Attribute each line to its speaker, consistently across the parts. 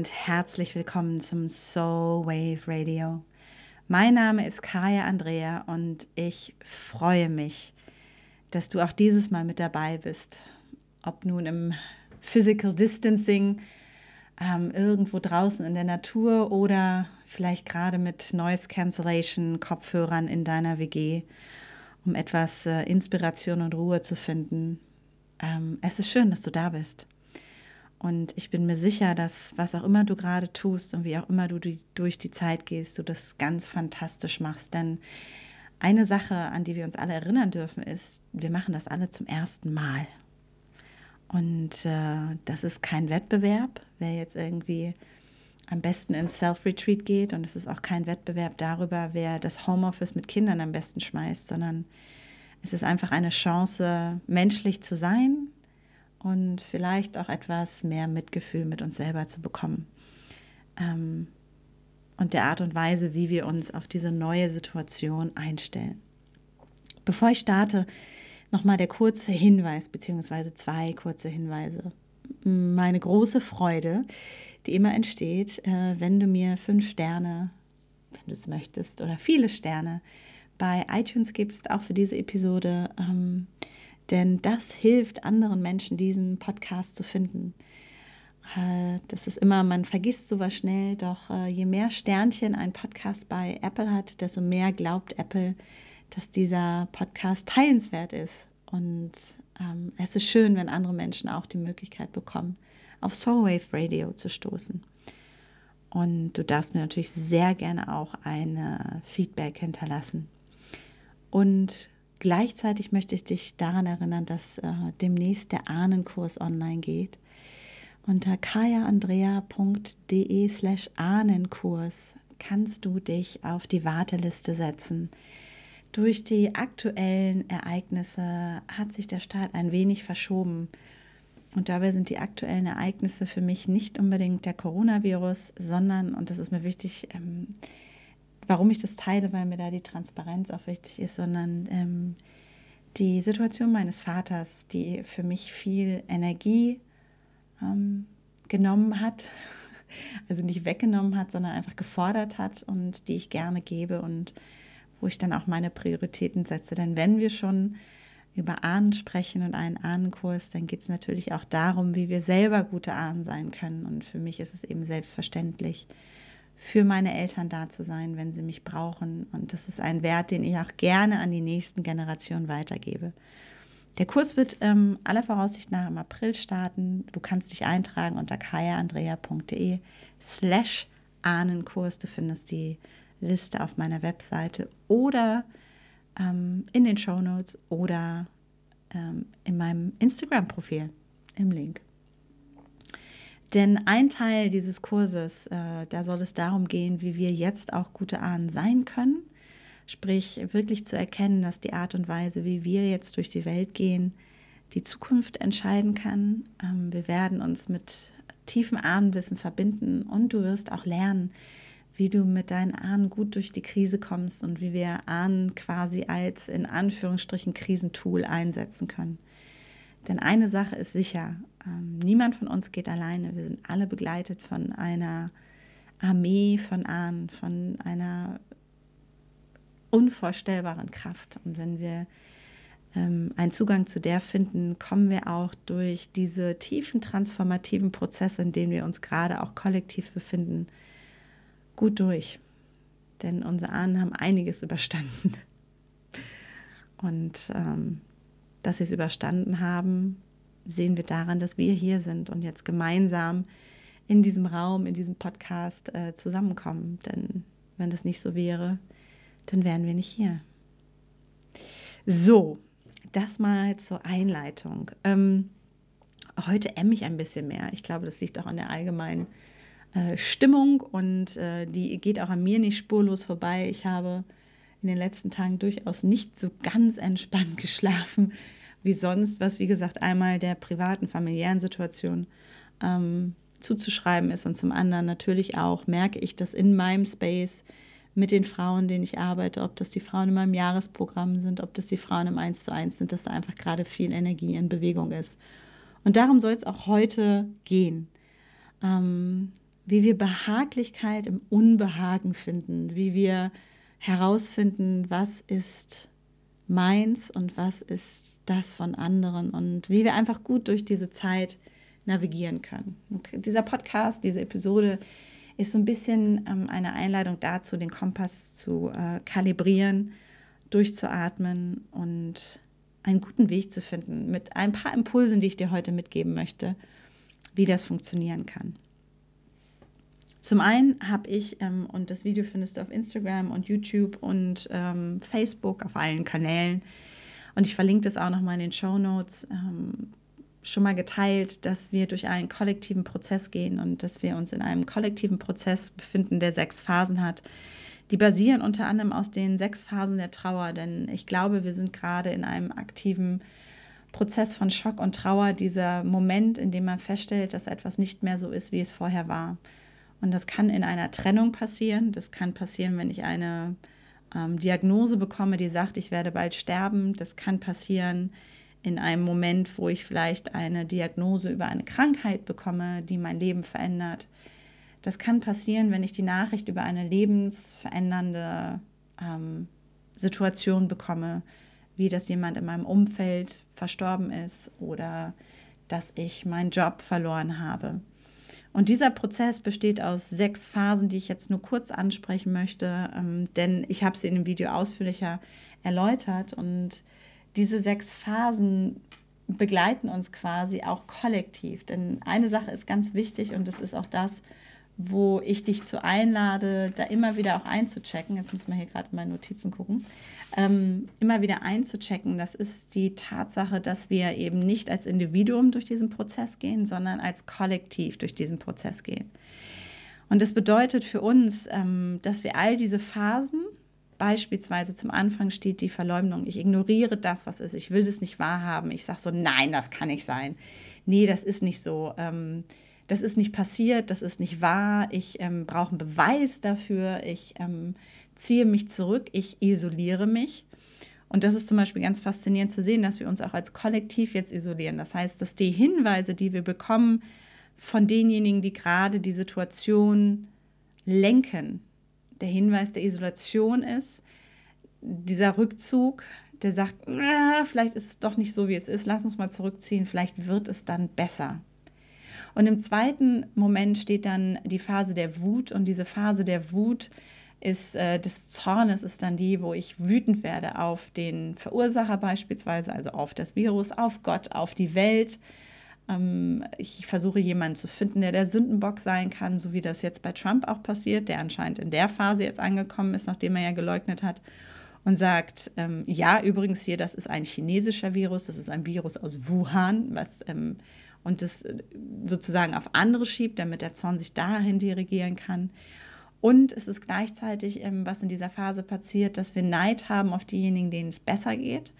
Speaker 1: und herzlich willkommen zum Soul Wave Radio. Mein Name ist Kaya Andrea und ich freue mich, dass du auch dieses Mal mit dabei bist. Ob nun im Physical Distancing, ähm, irgendwo draußen in der Natur oder vielleicht gerade mit Noise Cancellation Kopfhörern in deiner WG, um etwas äh, Inspiration und Ruhe zu finden. Ähm, es ist schön, dass du da bist. Und ich bin mir sicher, dass was auch immer du gerade tust und wie auch immer du die, durch die Zeit gehst, du das ganz fantastisch machst. Denn eine Sache, an die wir uns alle erinnern dürfen, ist, wir machen das alle zum ersten Mal. Und äh, das ist kein Wettbewerb, wer jetzt irgendwie am besten ins Self-Retreat geht. Und es ist auch kein Wettbewerb darüber, wer das Homeoffice mit Kindern am besten schmeißt, sondern es ist einfach eine Chance, menschlich zu sein, und vielleicht auch etwas mehr Mitgefühl mit uns selber zu bekommen. Ähm, und der Art und Weise, wie wir uns auf diese neue Situation einstellen. Bevor ich starte, nochmal der kurze Hinweis, beziehungsweise zwei kurze Hinweise. Meine große Freude, die immer entsteht, äh, wenn du mir fünf Sterne, wenn du es möchtest, oder viele Sterne bei iTunes gibst, auch für diese Episode. Denn das hilft anderen Menschen, diesen Podcast zu finden. Äh, das ist immer, man vergisst sowas schnell, doch äh, je mehr Sternchen ein Podcast bei Apple hat, desto mehr glaubt Apple, dass dieser Podcast teilenswert ist. Und ähm, es ist schön, wenn andere Menschen auch die Möglichkeit bekommen, auf Soulwave Radio zu stoßen. Und du darfst mir natürlich sehr gerne auch ein Feedback hinterlassen. Und Gleichzeitig möchte ich dich daran erinnern, dass äh, demnächst der Ahnenkurs online geht. Unter kayaandrea.de slash Ahnenkurs kannst du dich auf die Warteliste setzen. Durch die aktuellen Ereignisse hat sich der Start ein wenig verschoben. Und dabei sind die aktuellen Ereignisse für mich nicht unbedingt der Coronavirus, sondern, und das ist mir wichtig, ähm, warum ich das teile, weil mir da die Transparenz auch wichtig ist, sondern ähm, die Situation meines Vaters, die für mich viel Energie ähm, genommen hat, also nicht weggenommen hat, sondern einfach gefordert hat und die ich gerne gebe und wo ich dann auch meine Prioritäten setze. Denn wenn wir schon über Ahnen sprechen und einen Ahnenkurs, dann geht es natürlich auch darum, wie wir selber gute Ahnen sein können. Und für mich ist es eben selbstverständlich, für meine Eltern da zu sein, wenn sie mich brauchen. Und das ist ein Wert, den ich auch gerne an die nächsten Generationen weitergebe. Der Kurs wird ähm, aller Voraussicht nach im April starten. Du kannst dich eintragen unter kayaandrea.de slash Ahnenkurs. Du findest die Liste auf meiner Webseite oder ähm, in den Show Notes oder ähm, in meinem Instagram-Profil im Link. Denn ein Teil dieses Kurses, äh, da soll es darum gehen, wie wir jetzt auch gute Ahnen sein können. Sprich, wirklich zu erkennen, dass die Art und Weise, wie wir jetzt durch die Welt gehen, die Zukunft entscheiden kann. Ähm, wir werden uns mit tiefem Ahnenwissen verbinden und du wirst auch lernen, wie du mit deinen Ahnen gut durch die Krise kommst und wie wir Ahnen quasi als in Anführungsstrichen Krisentool einsetzen können. Denn eine Sache ist sicher, ähm, niemand von uns geht alleine. Wir sind alle begleitet von einer Armee von Ahnen, von einer unvorstellbaren Kraft. Und wenn wir ähm, einen Zugang zu der finden, kommen wir auch durch diese tiefen transformativen Prozesse, in denen wir uns gerade auch kollektiv befinden, gut durch. Denn unsere Ahnen haben einiges überstanden. Und ähm, dass sie es überstanden haben, sehen wir daran, dass wir hier sind und jetzt gemeinsam in diesem Raum, in diesem Podcast äh, zusammenkommen. Denn wenn das nicht so wäre, dann wären wir nicht hier. So, das mal zur Einleitung. Ähm, heute emme ich ein bisschen mehr. Ich glaube, das liegt auch an der allgemeinen äh, Stimmung und äh, die geht auch an mir nicht spurlos vorbei. Ich habe in den letzten Tagen durchaus nicht so ganz entspannt geschlafen wie sonst, was wie gesagt einmal der privaten, familiären Situation ähm, zuzuschreiben ist und zum anderen natürlich auch merke ich, dass in meinem Space mit den Frauen, denen ich arbeite, ob das die Frauen in meinem Jahresprogramm sind, ob das die Frauen im 1 zu 1 sind, dass da einfach gerade viel Energie in Bewegung ist. Und darum soll es auch heute gehen. Ähm, wie wir Behaglichkeit im Unbehagen finden, wie wir herausfinden, was ist meins und was ist das von anderen und wie wir einfach gut durch diese Zeit navigieren können. Dieser Podcast, diese Episode ist so ein bisschen ähm, eine Einladung dazu, den Kompass zu äh, kalibrieren, durchzuatmen und einen guten Weg zu finden mit ein paar Impulsen, die ich dir heute mitgeben möchte, wie das funktionieren kann. Zum einen habe ich, ähm, und das Video findest du auf Instagram und YouTube und ähm, Facebook, auf allen Kanälen, und ich verlinke das auch nochmal in den Show Notes, ähm, schon mal geteilt, dass wir durch einen kollektiven Prozess gehen und dass wir uns in einem kollektiven Prozess befinden, der sechs Phasen hat. Die basieren unter anderem aus den sechs Phasen der Trauer, denn ich glaube, wir sind gerade in einem aktiven Prozess von Schock und Trauer, dieser Moment, in dem man feststellt, dass etwas nicht mehr so ist, wie es vorher war. Und das kann in einer Trennung passieren. Das kann passieren, wenn ich eine ähm, Diagnose bekomme, die sagt, ich werde bald sterben. Das kann passieren in einem Moment, wo ich vielleicht eine Diagnose über eine Krankheit bekomme, die mein Leben verändert. Das kann passieren, wenn ich die Nachricht über eine lebensverändernde ähm, Situation bekomme, wie dass jemand in meinem Umfeld verstorben ist oder dass ich meinen Job verloren habe. Und dieser Prozess besteht aus sechs Phasen, die ich jetzt nur kurz ansprechen möchte, ähm, denn ich habe sie in dem Video ausführlicher erläutert. Und diese sechs Phasen begleiten uns quasi auch kollektiv. Denn eine Sache ist ganz wichtig und das ist auch das, wo ich dich zu einlade, da immer wieder auch einzuchecken. Jetzt muss man hier gerade meine Notizen gucken. Ähm, immer wieder einzuchecken, das ist die Tatsache, dass wir eben nicht als Individuum durch diesen Prozess gehen, sondern als Kollektiv durch diesen Prozess gehen. Und das bedeutet für uns, ähm, dass wir all diese Phasen, beispielsweise zum Anfang steht die Verleumdung, ich ignoriere das, was ist, ich will das nicht wahrhaben, ich sage so, nein, das kann nicht sein, nee, das ist nicht so. Ähm, das ist nicht passiert, das ist nicht wahr, ich ähm, brauche einen Beweis dafür, ich ähm, ziehe mich zurück, ich isoliere mich. Und das ist zum Beispiel ganz faszinierend zu sehen, dass wir uns auch als Kollektiv jetzt isolieren. Das heißt, dass die Hinweise, die wir bekommen von denjenigen, die gerade die Situation lenken, der Hinweis der Isolation ist, dieser Rückzug, der sagt, vielleicht ist es doch nicht so, wie es ist, lass uns mal zurückziehen, vielleicht wird es dann besser. Und im zweiten Moment steht dann die Phase der Wut und diese Phase der Wut ist äh, des Zornes ist dann die, wo ich wütend werde auf den Verursacher beispielsweise, also auf das Virus, auf Gott, auf die Welt. Ähm, ich versuche jemanden zu finden, der der Sündenbock sein kann, so wie das jetzt bei Trump auch passiert, der anscheinend in der Phase jetzt angekommen ist, nachdem er ja geleugnet hat und sagt, ähm, ja, übrigens hier, das ist ein chinesischer Virus, das ist ein Virus aus Wuhan, was ähm, und das äh, sozusagen auf andere schiebt, damit der Zorn sich dahin dirigieren kann. Und es ist gleichzeitig, ähm, was in dieser Phase passiert, dass wir Neid haben auf diejenigen, denen es besser geht.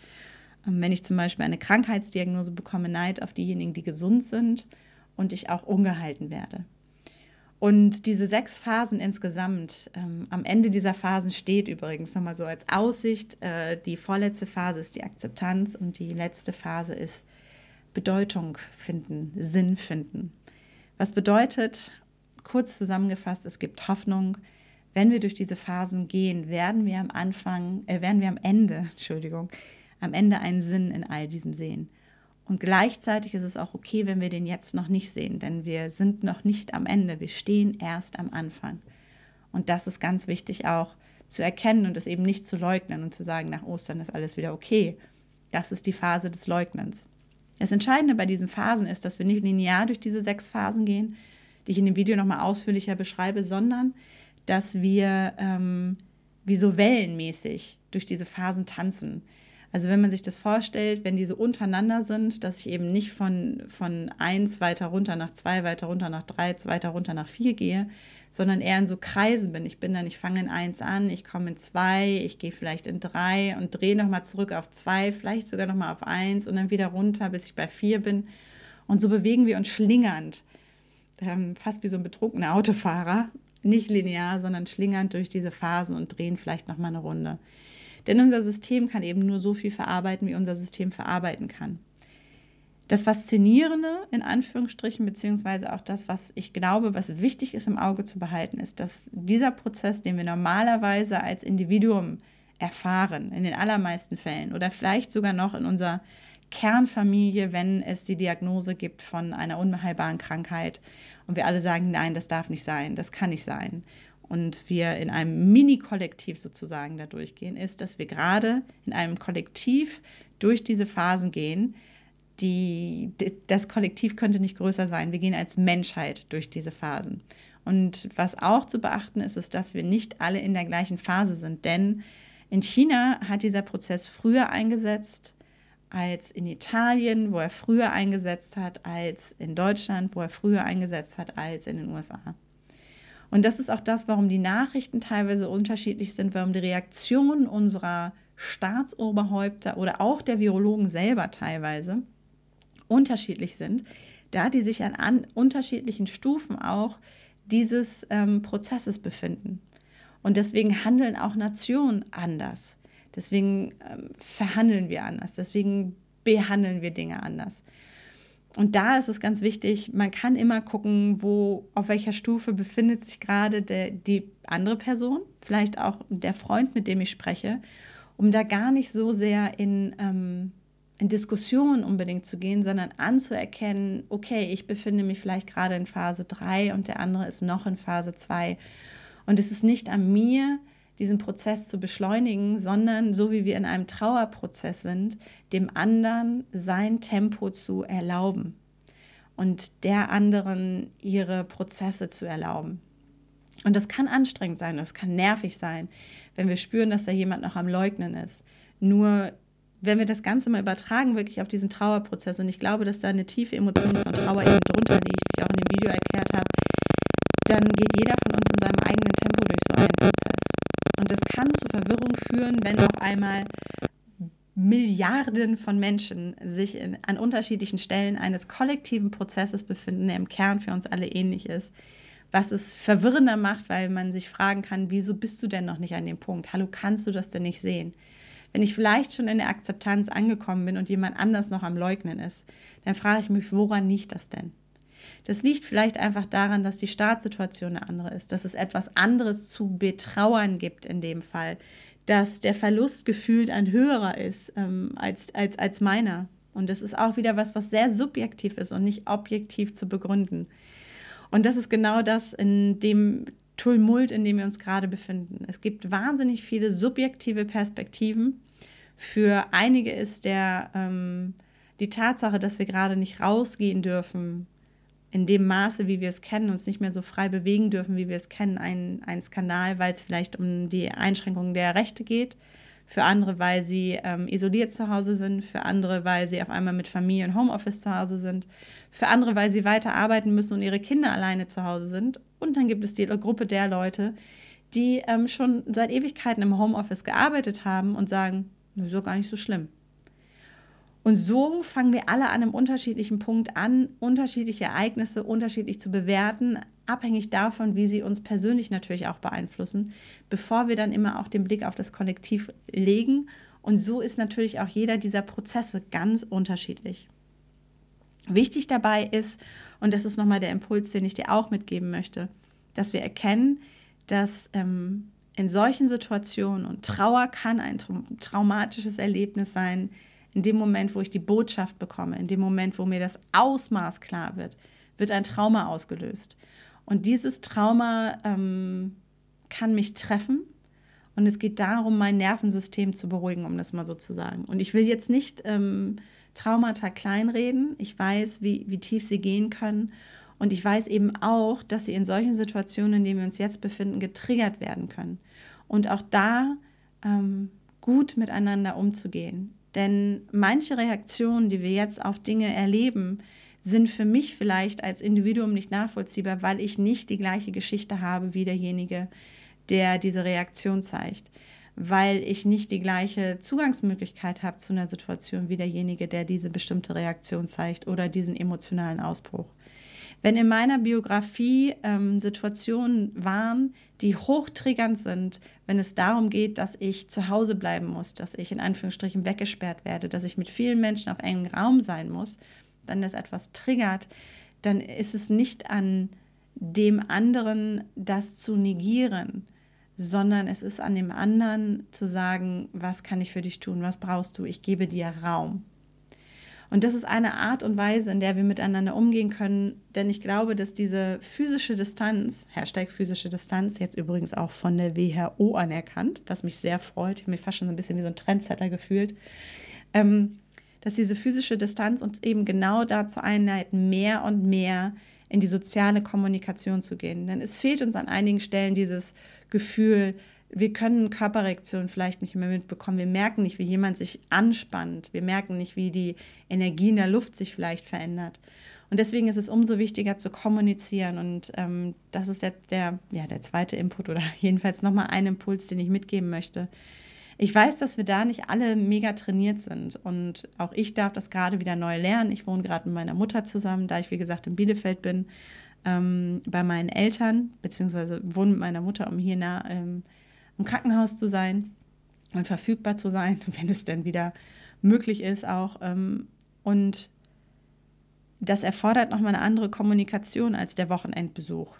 Speaker 1: Ähm, wenn ich zum Beispiel eine Krankheitsdiagnose bekomme, Neid auf diejenigen, die gesund sind und ich auch ungehalten werde. Und diese sechs Phasen insgesamt, ähm, am Ende dieser Phasen steht übrigens nochmal so als Aussicht, äh, die vorletzte Phase ist die Akzeptanz und die letzte Phase ist Bedeutung finden, Sinn finden. Was bedeutet, kurz zusammengefasst, es gibt Hoffnung. Wenn wir durch diese Phasen gehen, werden wir am Anfang, äh, werden wir am Ende, Entschuldigung, am Ende einen Sinn in all diesem sehen. Und gleichzeitig ist es auch okay, wenn wir den jetzt noch nicht sehen, denn wir sind noch nicht am Ende, wir stehen erst am Anfang. Und das ist ganz wichtig auch zu erkennen und es eben nicht zu leugnen und zu sagen, nach Ostern ist alles wieder okay. Das ist die Phase des Leugnens. Das Entscheidende bei diesen Phasen ist, dass wir nicht linear durch diese sechs Phasen gehen, die ich in dem Video nochmal ausführlicher beschreibe, sondern dass wir ähm, wie so wellenmäßig durch diese Phasen tanzen. Also wenn man sich das vorstellt, wenn die so untereinander sind, dass ich eben nicht von, von eins weiter runter nach zwei, weiter runter nach drei, weiter runter nach vier gehe, sondern eher in so Kreisen bin. Ich bin dann, ich fange in eins an, ich komme in zwei, ich gehe vielleicht in drei und drehe nochmal zurück auf zwei, vielleicht sogar nochmal auf eins und dann wieder runter, bis ich bei vier bin. Und so bewegen wir uns schlingernd, ähm, fast wie so ein betrunkener Autofahrer, nicht linear, sondern schlingernd durch diese Phasen und drehen vielleicht nochmal eine Runde. Denn unser System kann eben nur so viel verarbeiten, wie unser System verarbeiten kann. Das Faszinierende in Anführungsstrichen, beziehungsweise auch das, was ich glaube, was wichtig ist im Auge zu behalten, ist, dass dieser Prozess, den wir normalerweise als Individuum erfahren, in den allermeisten Fällen oder vielleicht sogar noch in unserer Kernfamilie, wenn es die Diagnose gibt von einer unheilbaren Krankheit und wir alle sagen, nein, das darf nicht sein, das kann nicht sein und wir in einem Mini-Kollektiv sozusagen da durchgehen, ist, dass wir gerade in einem Kollektiv durch diese Phasen gehen. Die, das Kollektiv könnte nicht größer sein. Wir gehen als Menschheit durch diese Phasen. Und was auch zu beachten ist, ist, dass wir nicht alle in der gleichen Phase sind. Denn in China hat dieser Prozess früher eingesetzt als in Italien, wo er früher eingesetzt hat, als in Deutschland, wo er früher eingesetzt hat, als in den USA. Und das ist auch das, warum die Nachrichten teilweise unterschiedlich sind, warum die Reaktionen unserer Staatsoberhäupter oder auch der Virologen selber teilweise unterschiedlich sind, da die sich an, an unterschiedlichen Stufen auch dieses ähm, Prozesses befinden. Und deswegen handeln auch Nationen anders. Deswegen ähm, verhandeln wir anders. Deswegen behandeln wir Dinge anders. Und da ist es ganz wichtig, man kann immer gucken, wo, auf welcher Stufe befindet sich gerade der, die andere Person, vielleicht auch der Freund, mit dem ich spreche, um da gar nicht so sehr in, ähm, in Diskussionen unbedingt zu gehen, sondern anzuerkennen, okay, ich befinde mich vielleicht gerade in Phase 3 und der andere ist noch in Phase 2. Und es ist nicht an mir, diesen Prozess zu beschleunigen, sondern so wie wir in einem Trauerprozess sind, dem anderen sein Tempo zu erlauben und der anderen ihre Prozesse zu erlauben. Und das kann anstrengend sein, das kann nervig sein, wenn wir spüren, dass da jemand noch am Leugnen ist. Nur wenn wir das Ganze mal übertragen, wirklich auf diesen Trauerprozess, und ich glaube, dass da eine tiefe Emotion von Trauer eben drunter liegt, wie ich auch in dem Video erklärt habe, dann geht jeder von uns in seinem eigenen Tempo durch so einen Prozess. Und das kann zu Verwirrung führen, wenn auf einmal Milliarden von Menschen sich in, an unterschiedlichen Stellen eines kollektiven Prozesses befinden, der im Kern für uns alle ähnlich ist. Was es verwirrender macht, weil man sich fragen kann, wieso bist du denn noch nicht an dem Punkt? Hallo, kannst du das denn nicht sehen? Wenn ich vielleicht schon in der Akzeptanz angekommen bin und jemand anders noch am Leugnen ist, dann frage ich mich, woran liegt das denn? Das liegt vielleicht einfach daran, dass die Startsituation eine andere ist, dass es etwas anderes zu betrauern gibt in dem Fall, dass der Verlust gefühlt ein höherer ist ähm, als, als, als meiner. Und das ist auch wieder was, was sehr subjektiv ist und nicht objektiv zu begründen. Und das ist genau das in dem Tumult, in dem wir uns gerade befinden. Es gibt wahnsinnig viele subjektive Perspektiven. Für einige ist der, ähm, die Tatsache, dass wir gerade nicht rausgehen dürfen, in dem Maße, wie wir es kennen, uns nicht mehr so frei bewegen dürfen, wie wir es kennen, ein, ein Skandal, weil es vielleicht um die Einschränkung der Rechte geht, für andere, weil sie ähm, isoliert zu Hause sind, für andere, weil sie auf einmal mit Familie und Homeoffice zu Hause sind, für andere, weil sie weiter arbeiten müssen und ihre Kinder alleine zu Hause sind. Und dann gibt es die Gruppe der Leute, die ähm, schon seit Ewigkeiten im Homeoffice gearbeitet haben und sagen, doch gar nicht so schlimm. Und so fangen wir alle an einem unterschiedlichen Punkt an, unterschiedliche Ereignisse unterschiedlich zu bewerten, abhängig davon, wie sie uns persönlich natürlich auch beeinflussen, bevor wir dann immer auch den Blick auf das Kollektiv legen. Und so ist natürlich auch jeder dieser Prozesse ganz unterschiedlich. Wichtig dabei ist, und das ist nochmal der Impuls, den ich dir auch mitgeben möchte, dass wir erkennen, dass ähm, in solchen Situationen, und Trauer kann ein traumatisches Erlebnis sein, in dem Moment, wo ich die Botschaft bekomme, in dem Moment, wo mir das Ausmaß klar wird, wird ein Trauma ausgelöst. Und dieses Trauma ähm, kann mich treffen. Und es geht darum, mein Nervensystem zu beruhigen, um das mal so zu sagen. Und ich will jetzt nicht ähm, Traumata kleinreden. Ich weiß, wie, wie tief sie gehen können. Und ich weiß eben auch, dass sie in solchen Situationen, in denen wir uns jetzt befinden, getriggert werden können. Und auch da ähm, gut miteinander umzugehen. Denn manche Reaktionen, die wir jetzt auf Dinge erleben, sind für mich vielleicht als Individuum nicht nachvollziehbar, weil ich nicht die gleiche Geschichte habe wie derjenige, der diese Reaktion zeigt, weil ich nicht die gleiche Zugangsmöglichkeit habe zu einer Situation wie derjenige, der diese bestimmte Reaktion zeigt oder diesen emotionalen Ausbruch. Wenn in meiner Biografie ähm, Situationen waren, die hochtriggernd sind, wenn es darum geht, dass ich zu Hause bleiben muss, dass ich in Anführungsstrichen weggesperrt werde, dass ich mit vielen Menschen auf engem Raum sein muss, wenn das etwas triggert, dann ist es nicht an dem anderen, das zu negieren, sondern es ist an dem anderen zu sagen, was kann ich für dich tun, was brauchst du, ich gebe dir Raum. Und das ist eine Art und Weise, in der wir miteinander umgehen können, denn ich glaube, dass diese physische Distanz, Hashtag physische Distanz, jetzt übrigens auch von der WHO anerkannt, was mich sehr freut, ich habe mich fast schon so ein bisschen wie so ein Trendsetter gefühlt, ähm, dass diese physische Distanz uns eben genau dazu einleiten, mehr und mehr in die soziale Kommunikation zu gehen. Denn es fehlt uns an einigen Stellen dieses Gefühl, wir können Körperreaktionen vielleicht nicht mehr mitbekommen. Wir merken nicht, wie jemand sich anspannt. Wir merken nicht, wie die Energie in der Luft sich vielleicht verändert. Und deswegen ist es umso wichtiger zu kommunizieren. Und ähm, das ist jetzt der, ja, der zweite Input oder jedenfalls nochmal ein Impuls, den ich mitgeben möchte. Ich weiß, dass wir da nicht alle mega trainiert sind und auch ich darf das gerade wieder neu lernen. Ich wohne gerade mit meiner Mutter zusammen, da ich wie gesagt in Bielefeld bin, ähm, bei meinen Eltern, beziehungsweise wohne mit meiner Mutter, um hier nah ähm, im Krankenhaus zu sein und verfügbar zu sein, wenn es denn wieder möglich ist auch. Ähm, und das erfordert nochmal eine andere Kommunikation als der Wochenendbesuch.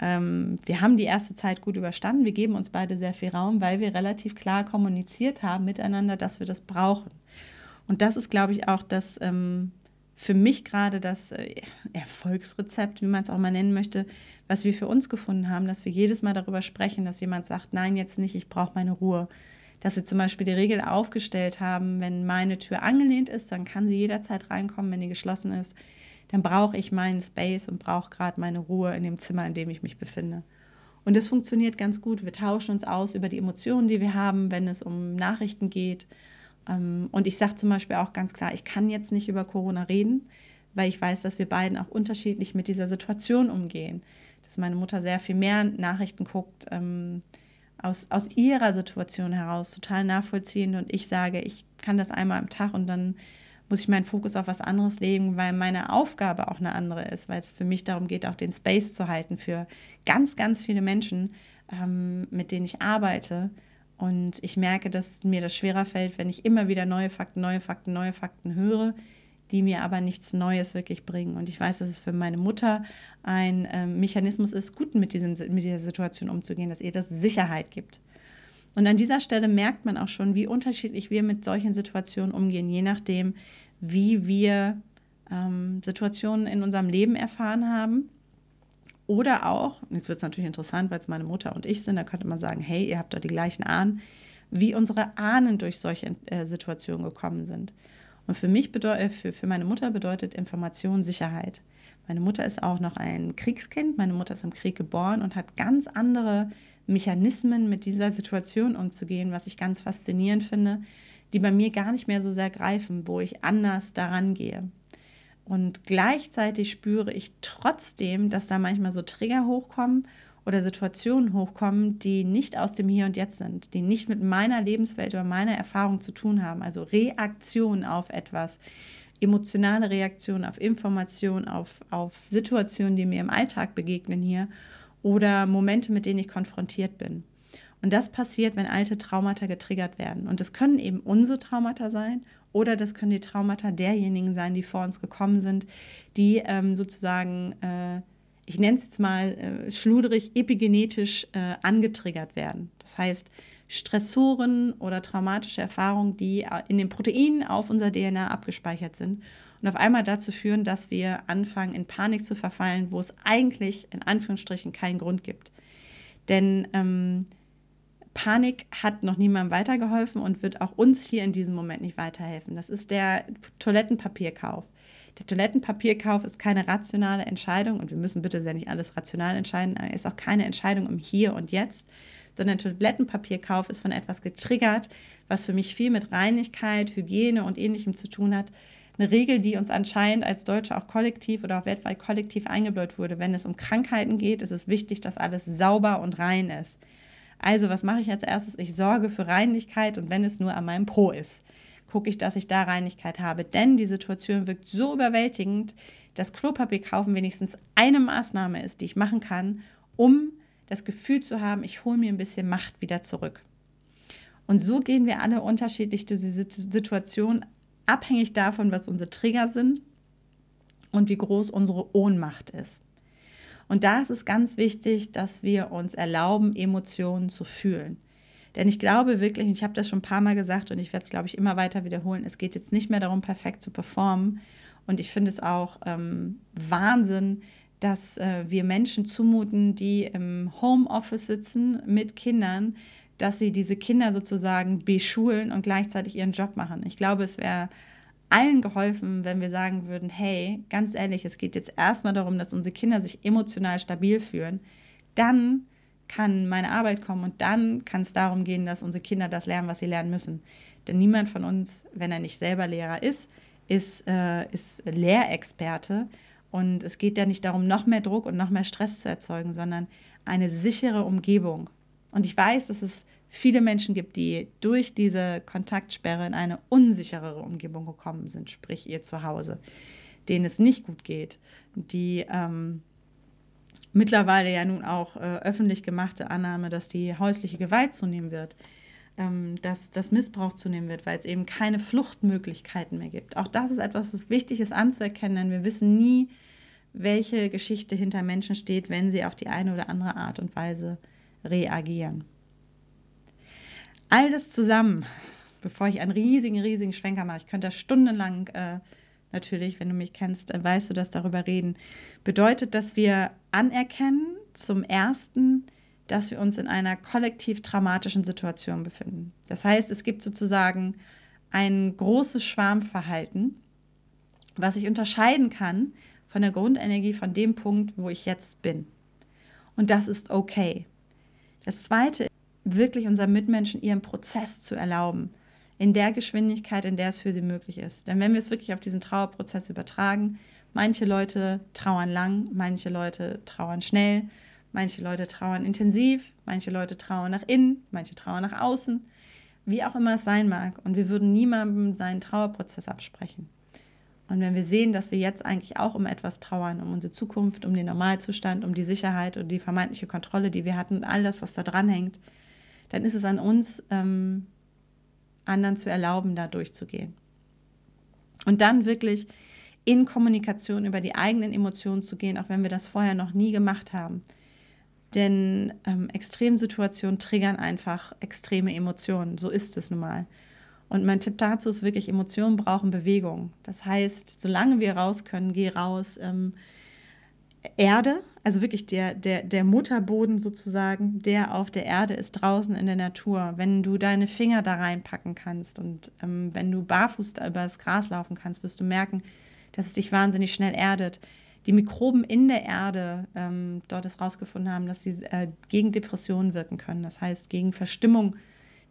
Speaker 1: Ähm, wir haben die erste Zeit gut überstanden. Wir geben uns beide sehr viel Raum, weil wir relativ klar kommuniziert haben miteinander, dass wir das brauchen. Und das ist, glaube ich, auch das ähm, für mich gerade das äh, Erfolgsrezept, wie man es auch mal nennen möchte, was wir für uns gefunden haben, dass wir jedes Mal darüber sprechen, dass jemand sagt, nein, jetzt nicht, ich brauche meine Ruhe. Dass wir zum Beispiel die Regel aufgestellt haben, wenn meine Tür angelehnt ist, dann kann sie jederzeit reinkommen, wenn die geschlossen ist dann brauche ich meinen Space und brauche gerade meine Ruhe in dem Zimmer, in dem ich mich befinde. Und das funktioniert ganz gut. Wir tauschen uns aus über die Emotionen, die wir haben, wenn es um Nachrichten geht. Ähm, und ich sage zum Beispiel auch ganz klar, ich kann jetzt nicht über Corona reden, weil ich weiß, dass wir beiden auch unterschiedlich mit dieser Situation umgehen. Dass meine Mutter sehr viel mehr Nachrichten guckt, ähm, aus, aus ihrer Situation heraus, total nachvollziehend. Und ich sage, ich kann das einmal am Tag und dann muss ich meinen Fokus auf was anderes legen, weil meine Aufgabe auch eine andere ist, weil es für mich darum geht, auch den Space zu halten für ganz, ganz viele Menschen, ähm, mit denen ich arbeite. Und ich merke, dass mir das schwerer fällt, wenn ich immer wieder neue Fakten, neue Fakten, neue Fakten höre, die mir aber nichts Neues wirklich bringen. Und ich weiß, dass es für meine Mutter ein ähm, Mechanismus ist, gut mit, diesem, mit dieser Situation umzugehen, dass ihr das Sicherheit gibt. Und an dieser Stelle merkt man auch schon, wie unterschiedlich wir mit solchen Situationen umgehen, je nachdem, wie wir ähm, Situationen in unserem Leben erfahren haben. Oder auch, jetzt wird es natürlich interessant, weil es meine Mutter und ich sind, da könnte man sagen, hey, ihr habt doch die gleichen Ahnen, wie unsere Ahnen durch solche äh, Situationen gekommen sind. Und für mich bedeutet, äh, für, für meine Mutter bedeutet Information Sicherheit. Meine Mutter ist auch noch ein Kriegskind. Meine Mutter ist im Krieg geboren und hat ganz andere Mechanismen, mit dieser Situation umzugehen, was ich ganz faszinierend finde, die bei mir gar nicht mehr so sehr greifen, wo ich anders daran gehe. Und gleichzeitig spüre ich trotzdem, dass da manchmal so Trigger hochkommen oder Situationen hochkommen, die nicht aus dem Hier und Jetzt sind, die nicht mit meiner Lebenswelt oder meiner Erfahrung zu tun haben. Also Reaktion auf etwas, emotionale Reaktion auf Informationen, auf, auf Situationen, die mir im Alltag begegnen hier oder Momente, mit denen ich konfrontiert bin. Und das passiert, wenn alte Traumata getriggert werden. Und das können eben unsere Traumata sein oder das können die Traumata derjenigen sein, die vor uns gekommen sind, die ähm, sozusagen, äh, ich nenne es jetzt mal äh, schluderig, epigenetisch äh, angetriggert werden. Das heißt, Stressoren oder traumatische Erfahrungen, die äh, in den Proteinen auf unserer DNA abgespeichert sind und auf einmal dazu führen, dass wir anfangen, in Panik zu verfallen, wo es eigentlich in Anführungsstrichen keinen Grund gibt. Denn ähm, Panik hat noch niemandem weitergeholfen und wird auch uns hier in diesem Moment nicht weiterhelfen. Das ist der Toilettenpapierkauf. Der Toilettenpapierkauf ist keine rationale Entscheidung und wir müssen bitte sehr nicht alles rational entscheiden. Er ist auch keine Entscheidung im Hier und Jetzt, sondern Toilettenpapierkauf ist von etwas getriggert, was für mich viel mit Reinigkeit, Hygiene und ähnlichem zu tun hat. Eine Regel, die uns anscheinend als Deutsche auch kollektiv oder auch weltweit kollektiv eingebläut wurde. Wenn es um Krankheiten geht, ist es wichtig, dass alles sauber und rein ist. Also, was mache ich als erstes? Ich sorge für Reinigkeit und wenn es nur an meinem Po ist, gucke ich, dass ich da Reinigkeit habe. Denn die Situation wirkt so überwältigend, dass Klopapier kaufen wenigstens eine Maßnahme ist, die ich machen kann, um das Gefühl zu haben, ich hole mir ein bisschen Macht wieder zurück. Und so gehen wir alle unterschiedlich durch diese Situation abhängig davon, was unsere Trigger sind und wie groß unsere Ohnmacht ist. Und da ist es ganz wichtig, dass wir uns erlauben, Emotionen zu fühlen. Denn ich glaube wirklich, und ich habe das schon ein paar Mal gesagt und ich werde es, glaube ich, immer weiter wiederholen, es geht jetzt nicht mehr darum, perfekt zu performen. Und ich finde es auch ähm, Wahnsinn, dass äh, wir Menschen zumuten, die im Homeoffice sitzen mit Kindern, dass sie diese Kinder sozusagen beschulen und gleichzeitig ihren Job machen. Ich glaube, es wäre allen geholfen, wenn wir sagen würden, hey, ganz ehrlich, es geht jetzt erstmal darum, dass unsere Kinder sich emotional stabil fühlen. Dann kann meine Arbeit kommen und dann kann es darum gehen, dass unsere Kinder das lernen, was sie lernen müssen. Denn niemand von uns, wenn er nicht selber Lehrer ist, ist, äh, ist Lehrexperte. Und es geht ja nicht darum, noch mehr Druck und noch mehr Stress zu erzeugen, sondern eine sichere Umgebung. Und ich weiß, es viele Menschen gibt, die durch diese Kontaktsperre in eine unsicherere Umgebung gekommen sind, sprich ihr Zuhause, denen es nicht gut geht, die ähm, mittlerweile ja nun auch äh, öffentlich gemachte Annahme, dass die häusliche Gewalt zunehmen wird, ähm, dass das Missbrauch zunehmen wird, weil es eben keine Fluchtmöglichkeiten mehr gibt. Auch das ist etwas, was wichtig ist anzuerkennen, denn wir wissen nie, welche Geschichte hinter Menschen steht, wenn sie auf die eine oder andere Art und Weise reagieren. All das zusammen, bevor ich einen riesigen, riesigen Schwenker mache, ich könnte da stundenlang äh, natürlich, wenn du mich kennst, äh, weißt du das darüber reden, bedeutet, dass wir anerkennen, zum Ersten, dass wir uns in einer kollektiv traumatischen Situation befinden. Das heißt, es gibt sozusagen ein großes Schwarmverhalten, was ich unterscheiden kann von der Grundenergie von dem Punkt, wo ich jetzt bin. Und das ist okay. Das Zweite wirklich unseren Mitmenschen ihren Prozess zu erlauben, in der Geschwindigkeit, in der es für sie möglich ist. Denn wenn wir es wirklich auf diesen Trauerprozess übertragen, manche Leute trauern lang, manche Leute trauern schnell, manche Leute trauern intensiv, manche Leute trauern nach innen, manche trauern nach außen, wie auch immer es sein mag. Und wir würden niemandem seinen Trauerprozess absprechen. Und wenn wir sehen, dass wir jetzt eigentlich auch um etwas trauern, um unsere Zukunft, um den Normalzustand, um die Sicherheit und die vermeintliche Kontrolle, die wir hatten und all das, was da dran hängt, dann ist es an uns, ähm, anderen zu erlauben, da durchzugehen. Und dann wirklich in Kommunikation über die eigenen Emotionen zu gehen, auch wenn wir das vorher noch nie gemacht haben. Denn ähm, Extremsituationen triggern einfach extreme Emotionen. So ist es nun mal. Und mein Tipp dazu ist wirklich, Emotionen brauchen Bewegung. Das heißt, solange wir raus können, geh raus. Ähm, Erde, also wirklich der, der, der Mutterboden sozusagen, der auf der Erde ist draußen in der Natur. Wenn du deine Finger da reinpacken kannst und ähm, wenn du barfuß über das Gras laufen kannst, wirst du merken, dass es dich wahnsinnig schnell erdet. Die Mikroben in der Erde ähm, dort ist rausgefunden haben, dass sie äh, gegen Depressionen wirken können. Das heißt, gegen Verstimmung,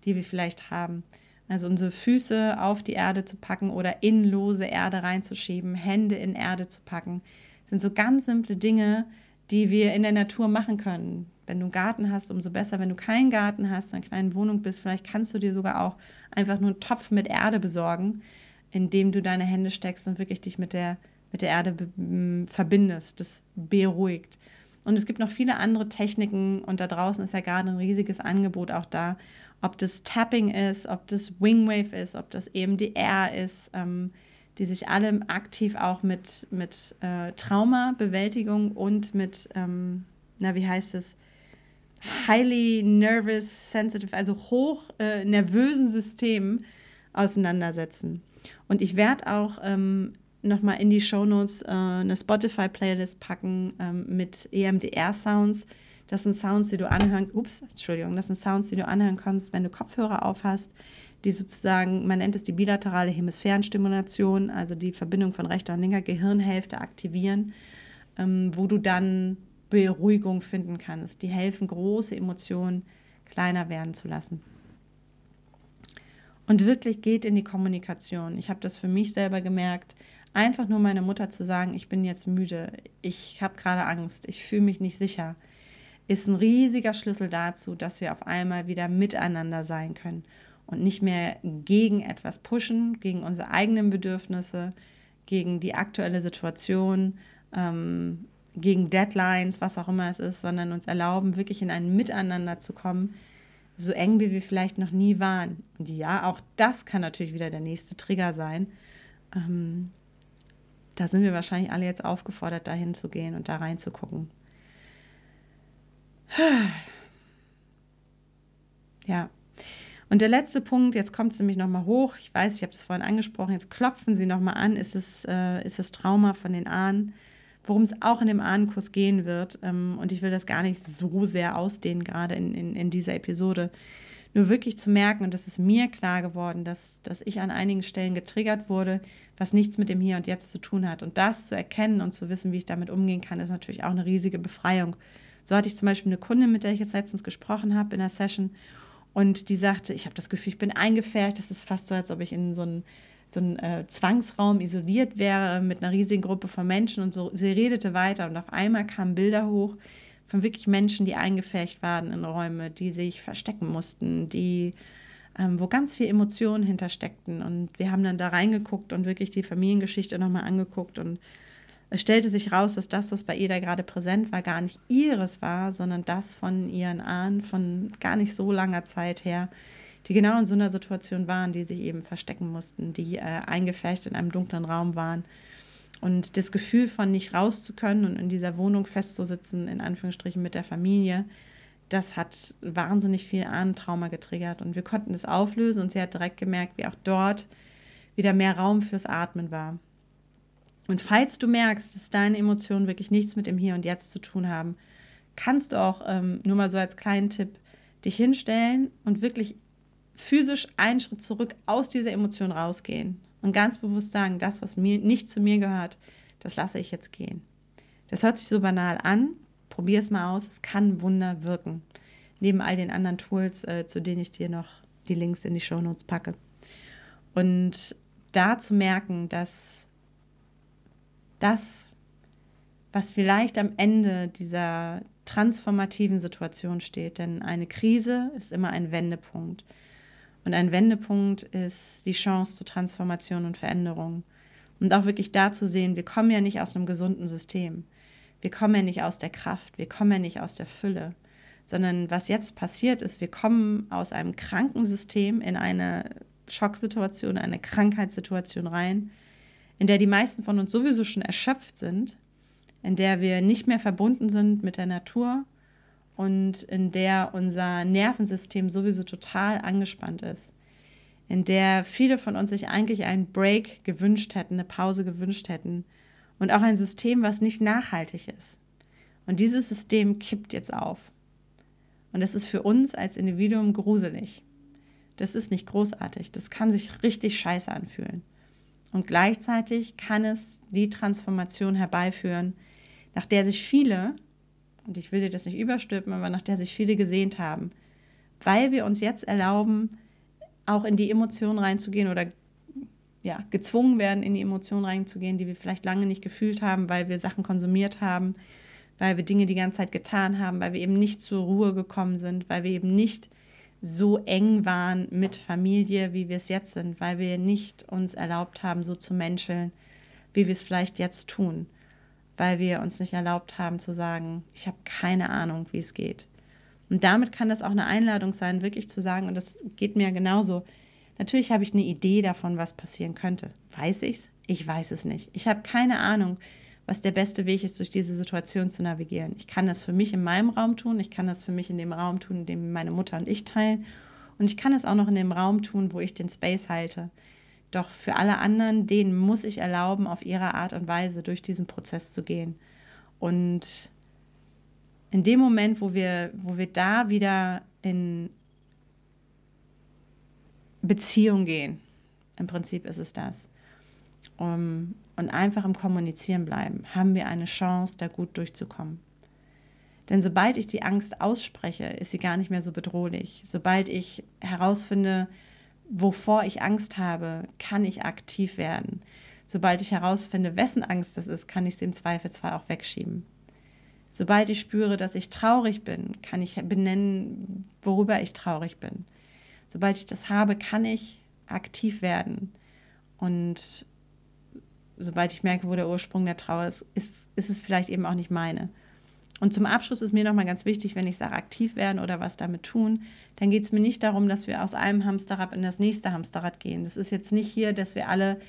Speaker 1: die wir vielleicht haben. Also unsere Füße auf die Erde zu packen oder in lose Erde reinzuschieben, Hände in Erde zu packen sind so ganz simple Dinge, die wir in der Natur machen können. Wenn du einen Garten hast, umso besser. Wenn du keinen Garten hast, in einer kleinen Wohnung bist, vielleicht kannst du dir sogar auch einfach nur einen Topf mit Erde besorgen, in dem du deine Hände steckst und wirklich dich mit der, mit der Erde verbindest. Das beruhigt. Und es gibt noch viele andere Techniken und da draußen ist ja gerade ein riesiges Angebot auch da. Ob das Tapping ist, ob das Wingwave ist, ob das EMDR ist. Ähm, die sich alle aktiv auch mit, mit äh, Traumabewältigung und mit, ähm, na, wie heißt es, highly nervous, sensitive, also hoch äh, nervösen Systemen auseinandersetzen. Und ich werde auch ähm, nochmal in die Shownotes äh, eine Spotify-Playlist packen ähm, mit EMDR-Sounds. Das sind Sounds, die du anhören, ups, Entschuldigung, das sind Sounds, die du anhören kannst, wenn du Kopfhörer auf hast die sozusagen, man nennt es die bilaterale Hemisphärenstimulation, also die Verbindung von rechter und linker Gehirnhälfte aktivieren, ähm, wo du dann Beruhigung finden kannst. Die helfen, große Emotionen kleiner werden zu lassen. Und wirklich geht in die Kommunikation. Ich habe das für mich selber gemerkt. Einfach nur meiner Mutter zu sagen, ich bin jetzt müde, ich habe gerade Angst, ich fühle mich nicht sicher, ist ein riesiger Schlüssel dazu, dass wir auf einmal wieder miteinander sein können und nicht mehr gegen etwas pushen, gegen unsere eigenen Bedürfnisse, gegen die aktuelle Situation, ähm, gegen Deadlines, was auch immer es ist, sondern uns erlauben, wirklich in ein Miteinander zu kommen, so eng wie wir vielleicht noch nie waren. Und ja, auch das kann natürlich wieder der nächste Trigger sein. ähm, da sind wir wahrscheinlich alle jetzt aufgefordert, dahin zu gehen und da reinzugucken. Ja. Und der letzte Punkt, jetzt kommt es nämlich nochmal hoch. Ich weiß, ich habe es vorhin angesprochen, jetzt klopfen Sie nochmal an, ist es, äh, ist das Trauma von den Ahnen, worum es auch in dem Ahnenkurs gehen wird. Ähm, und ich will das gar nicht so sehr ausdehnen, gerade in, in, in dieser Episode. Nur wirklich zu merken, und das ist mir klar geworden, dass, dass ich an einigen Stellen getriggert wurde, was nichts mit dem Hier und Jetzt zu tun hat. Und das zu erkennen und zu wissen, wie ich damit umgehen kann, ist natürlich auch eine riesige Befreiung. So hatte ich zum Beispiel eine Kundin, mit der ich jetzt letztens gesprochen habe in der Session. Und die sagte, ich habe das Gefühl, ich bin eingefärbt. Das ist fast so, als ob ich in so einen, so äh, Zwangsraum isoliert wäre mit einer riesigen Gruppe von Menschen. Und so, sie redete weiter und auf einmal kamen Bilder hoch von wirklich Menschen, die eingefärbt waren in Räume, die sich verstecken mussten, die ähm, wo ganz viel Emotionen hintersteckten. Und wir haben dann da reingeguckt und wirklich die Familiengeschichte nochmal angeguckt und es stellte sich raus, dass das, was bei ihr da gerade präsent war, gar nicht ihres war, sondern das von ihren Ahnen von gar nicht so langer Zeit her, die genau in so einer Situation waren, die sich eben verstecken mussten, die äh, eingefärbt in einem dunklen Raum waren. Und das Gefühl von nicht raus zu können und in dieser Wohnung festzusitzen, in Anführungsstrichen mit der Familie, das hat wahnsinnig viel Ahnentrauma getriggert. Und wir konnten das auflösen und sie hat direkt gemerkt, wie auch dort wieder mehr Raum fürs Atmen war. Und falls du merkst, dass deine Emotionen wirklich nichts mit dem Hier und Jetzt zu tun haben, kannst du auch, ähm, nur mal so als kleinen Tipp, dich hinstellen und wirklich physisch einen Schritt zurück aus dieser Emotion rausgehen und ganz bewusst sagen, das, was mir nicht zu mir gehört, das lasse ich jetzt gehen. Das hört sich so banal an, probier es mal aus, es kann Wunder wirken. Neben all den anderen Tools, äh, zu denen ich dir noch die Links in die Show Notes packe. Und da zu merken, dass das, was vielleicht am Ende dieser transformativen Situation steht. Denn eine Krise ist immer ein Wendepunkt. Und ein Wendepunkt ist die Chance zur Transformation und Veränderung. Und auch wirklich da zu sehen, wir kommen ja nicht aus einem gesunden System. Wir kommen ja nicht aus der Kraft. Wir kommen ja nicht aus der Fülle. Sondern was jetzt passiert ist, wir kommen aus einem kranken System in eine Schocksituation, eine Krankheitssituation rein, in der die meisten von uns sowieso schon erschöpft sind, in der wir nicht mehr verbunden sind mit der Natur und in der unser Nervensystem sowieso total angespannt ist, in der viele von uns sich eigentlich einen Break gewünscht hätten, eine Pause gewünscht hätten und auch ein System, was nicht nachhaltig ist. Und dieses System kippt jetzt auf. Und das ist für uns als Individuum gruselig. Das ist nicht großartig. Das kann sich richtig scheiße anfühlen. Und gleichzeitig kann es die Transformation herbeiführen, nach der sich viele, und ich will dir das nicht überstülpen, aber nach der sich viele gesehnt haben, weil wir uns jetzt erlauben, auch in die Emotionen reinzugehen oder ja, gezwungen werden, in die Emotionen reinzugehen, die wir vielleicht lange nicht gefühlt haben, weil wir Sachen konsumiert haben, weil wir Dinge die ganze Zeit getan haben, weil wir eben nicht zur Ruhe gekommen sind, weil wir eben nicht so eng waren mit Familie, wie wir es jetzt sind, weil wir nicht uns erlaubt haben, so zu menscheln, wie wir es vielleicht jetzt tun, weil wir uns nicht erlaubt haben zu sagen, ich habe keine Ahnung, wie es geht. Und damit kann das auch eine Einladung sein, wirklich zu sagen, und das geht mir genauso. Natürlich habe ich eine Idee davon, was passieren könnte. Weiß ich es? Ich weiß es nicht. Ich habe keine Ahnung, was der beste Weg ist, durch diese Situation zu navigieren. Ich kann das für mich in meinem Raum tun, ich kann das für mich in dem Raum tun, in dem meine Mutter und ich teilen und ich kann es auch noch in dem Raum tun, wo ich den Space halte. Doch für alle anderen, denen muss ich erlauben, auf ihre Art und Weise durch diesen Prozess zu gehen. Und in dem Moment, wo wir, wo wir da wieder in Beziehung gehen, im Prinzip ist es das, um, und einfach im Kommunizieren bleiben, haben wir eine Chance, da gut durchzukommen. Denn sobald ich die Angst ausspreche, ist sie gar nicht mehr so bedrohlich. Sobald ich herausfinde, wovor ich Angst habe, kann ich aktiv werden. Sobald ich herausfinde, wessen Angst das ist, kann ich sie im Zweifelsfall auch wegschieben. Sobald ich spüre, dass ich traurig bin, kann ich benennen, worüber ich traurig bin. Sobald ich das habe, kann ich aktiv werden und sobald ich merke, wo der Ursprung der Trauer ist, ist, ist es vielleicht eben auch nicht meine. Und zum Abschluss ist mir nochmal ganz wichtig, wenn ich sage, aktiv werden oder was damit tun, dann geht es mir nicht darum, dass wir aus einem Hamsterrad in das nächste Hamsterrad gehen. Das ist jetzt nicht hier, dass wir alle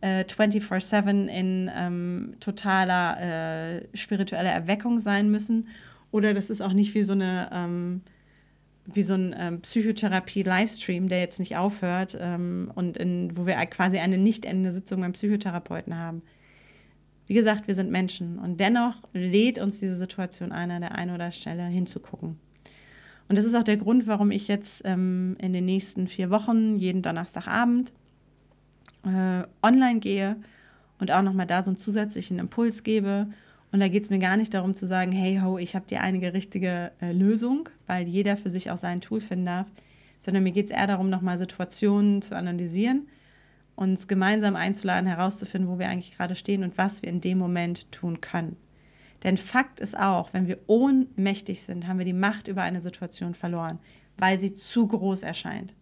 Speaker 1: äh, 24-7 in ähm, totaler äh, spiritueller Erweckung sein müssen oder das ist auch nicht wie so eine ähm, wie so ein ähm, Psychotherapie-Livestream, der jetzt nicht aufhört ähm, und in, wo wir quasi eine nicht endende Sitzung beim Psychotherapeuten haben. Wie gesagt, wir sind Menschen und dennoch lädt uns diese Situation ein, an der einen oder anderen Stelle hinzugucken. Und das ist auch der Grund, warum ich jetzt ähm, in den nächsten vier Wochen jeden Donnerstagabend äh, online gehe und auch nochmal da so einen zusätzlichen Impuls gebe und da geht es mir gar nicht darum zu sagen, hey ho, ich habe dir einige richtige äh, Lösung, weil jeder für sich auch sein Tool finden darf, sondern mir geht es eher darum, nochmal Situationen zu analysieren, uns gemeinsam einzuladen, herauszufinden, wo wir eigentlich gerade stehen und was wir in dem Moment tun können. Denn Fakt ist auch, wenn wir ohnmächtig sind, haben wir die Macht über eine Situation verloren, weil sie zu groß erscheint.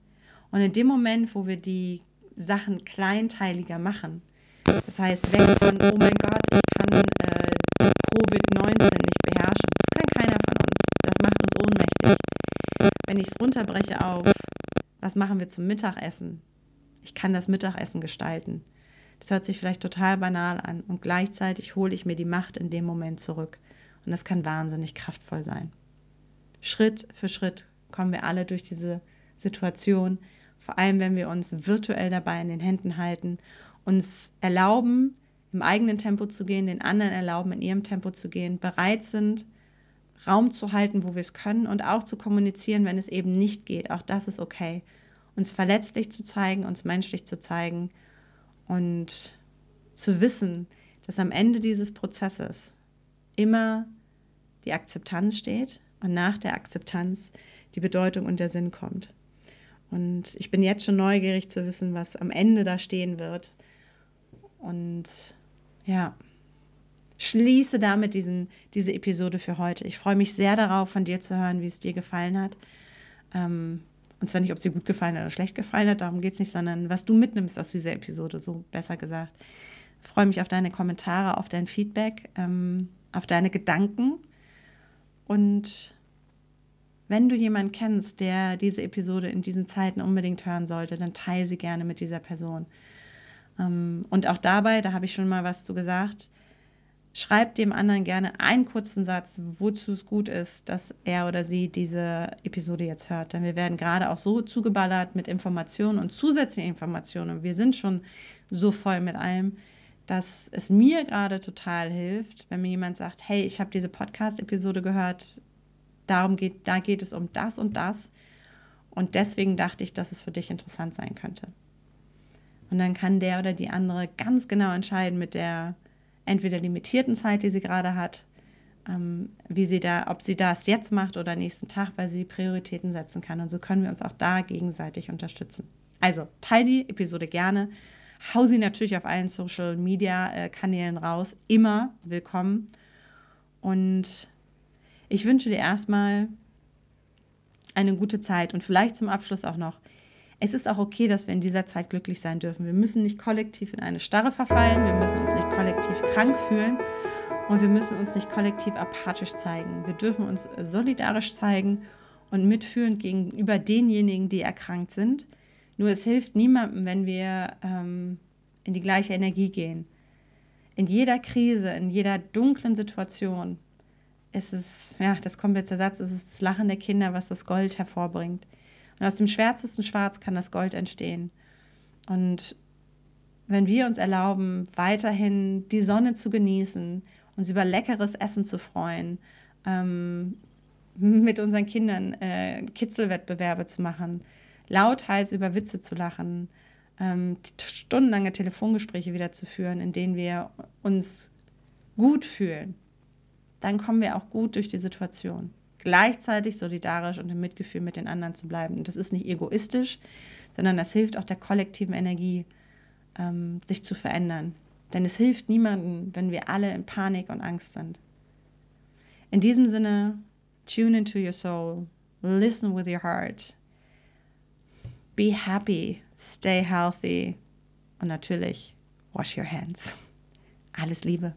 Speaker 1: Und in dem Moment, wo wir die Sachen kleinteiliger machen, das heißt, weg von, oh mein Gott, ich kann Covid-19 nicht beherrschen. Das kann keiner von uns. Das macht uns ohnmächtig. Wenn ich es runterbreche auf, was machen wir zum Mittagessen? Ich kann das Mittagessen gestalten. Das hört sich vielleicht total banal an und gleichzeitig hole ich mir die Macht in dem Moment zurück. Und das kann wahnsinnig kraftvoll sein. Schritt für Schritt kommen wir alle durch diese Situation, vor allem wenn wir uns virtuell dabei in den Händen halten, uns erlauben, im eigenen Tempo zu gehen, den anderen erlauben, in ihrem Tempo zu gehen, bereit sind, Raum zu halten, wo wir es können und auch zu kommunizieren, wenn es eben nicht geht. Auch das ist okay. Uns verletzlich zu zeigen, uns menschlich zu zeigen und zu wissen, dass am Ende dieses Prozesses immer die Akzeptanz steht und nach der Akzeptanz die Bedeutung und der Sinn kommt. Und ich bin jetzt schon neugierig zu wissen, was am Ende da stehen wird. Und ja, schließe damit diesen, diese Episode für heute. Ich freue mich sehr darauf, von dir zu hören, wie es dir gefallen hat. Ähm, und zwar nicht, ob sie gut gefallen oder schlecht gefallen hat, darum geht es nicht, sondern was du mitnimmst aus dieser Episode, so besser gesagt. Ich freue mich auf deine Kommentare, auf dein Feedback, ähm, auf deine Gedanken. Und wenn du jemanden kennst, der diese Episode in diesen Zeiten unbedingt hören sollte, dann teile sie gerne mit dieser Person. Ähm, und auch dabei, da habe ich schon mal was zu gesagt, schreibt dem anderen gerne einen kurzen Satz, wozu es gut ist, dass er oder sie diese Episode jetzt hört. Denn wir werden gerade auch so zugeballert mit Informationen und zusätzlichen Informationen. Und wir sind schon so voll mit allem, dass es mir gerade total hilft, wenn mir jemand sagt, hey, ich habe diese Podcast-Episode gehört, darum geht, da geht es um das und das. Und deswegen dachte ich, dass es für dich interessant sein könnte. Und dann kann der oder die andere ganz genau entscheiden mit der entweder limitierten Zeit, die sie gerade hat, ähm, wie sie da, ob sie das jetzt macht oder nächsten Tag, weil sie Prioritäten setzen kann. Und so können wir uns auch da gegenseitig unterstützen. Also teile die Episode gerne. Hau sie natürlich auf allen Social Media äh, Kanälen raus. Immer willkommen. Und ich wünsche dir erstmal eine gute Zeit und vielleicht zum Abschluss auch noch es ist auch okay, dass wir in dieser Zeit glücklich sein dürfen. Wir müssen nicht kollektiv in eine Starre verfallen, wir müssen uns nicht kollektiv krank fühlen und wir müssen uns nicht kollektiv apathisch zeigen. Wir dürfen uns solidarisch zeigen und mitfühlend gegenüber denjenigen, die erkrankt sind. Nur es hilft niemandem, wenn wir ähm, in die gleiche Energie gehen. In jeder Krise, in jeder dunklen Situation ist es, ja, das kommt jetzt der Satz, ist es das Lachen der Kinder, was das Gold hervorbringt. Und aus dem schwärzesten Schwarz kann das Gold entstehen. Und wenn wir uns erlauben, weiterhin die Sonne zu genießen, uns über leckeres Essen zu freuen, ähm, mit unseren Kindern äh, Kitzelwettbewerbe zu machen, lauthals über Witze zu lachen, ähm, stundenlange Telefongespräche wieder zu führen, in denen wir uns gut fühlen, dann kommen wir auch gut durch die Situation gleichzeitig solidarisch und im Mitgefühl mit den anderen zu bleiben. Und das ist nicht egoistisch, sondern das hilft auch der kollektiven Energie, ähm, sich zu verändern. Denn es hilft niemandem, wenn wir alle in Panik und Angst sind. In diesem Sinne, tune into your soul, listen with your heart, be happy, stay healthy und natürlich wash your hands. Alles Liebe.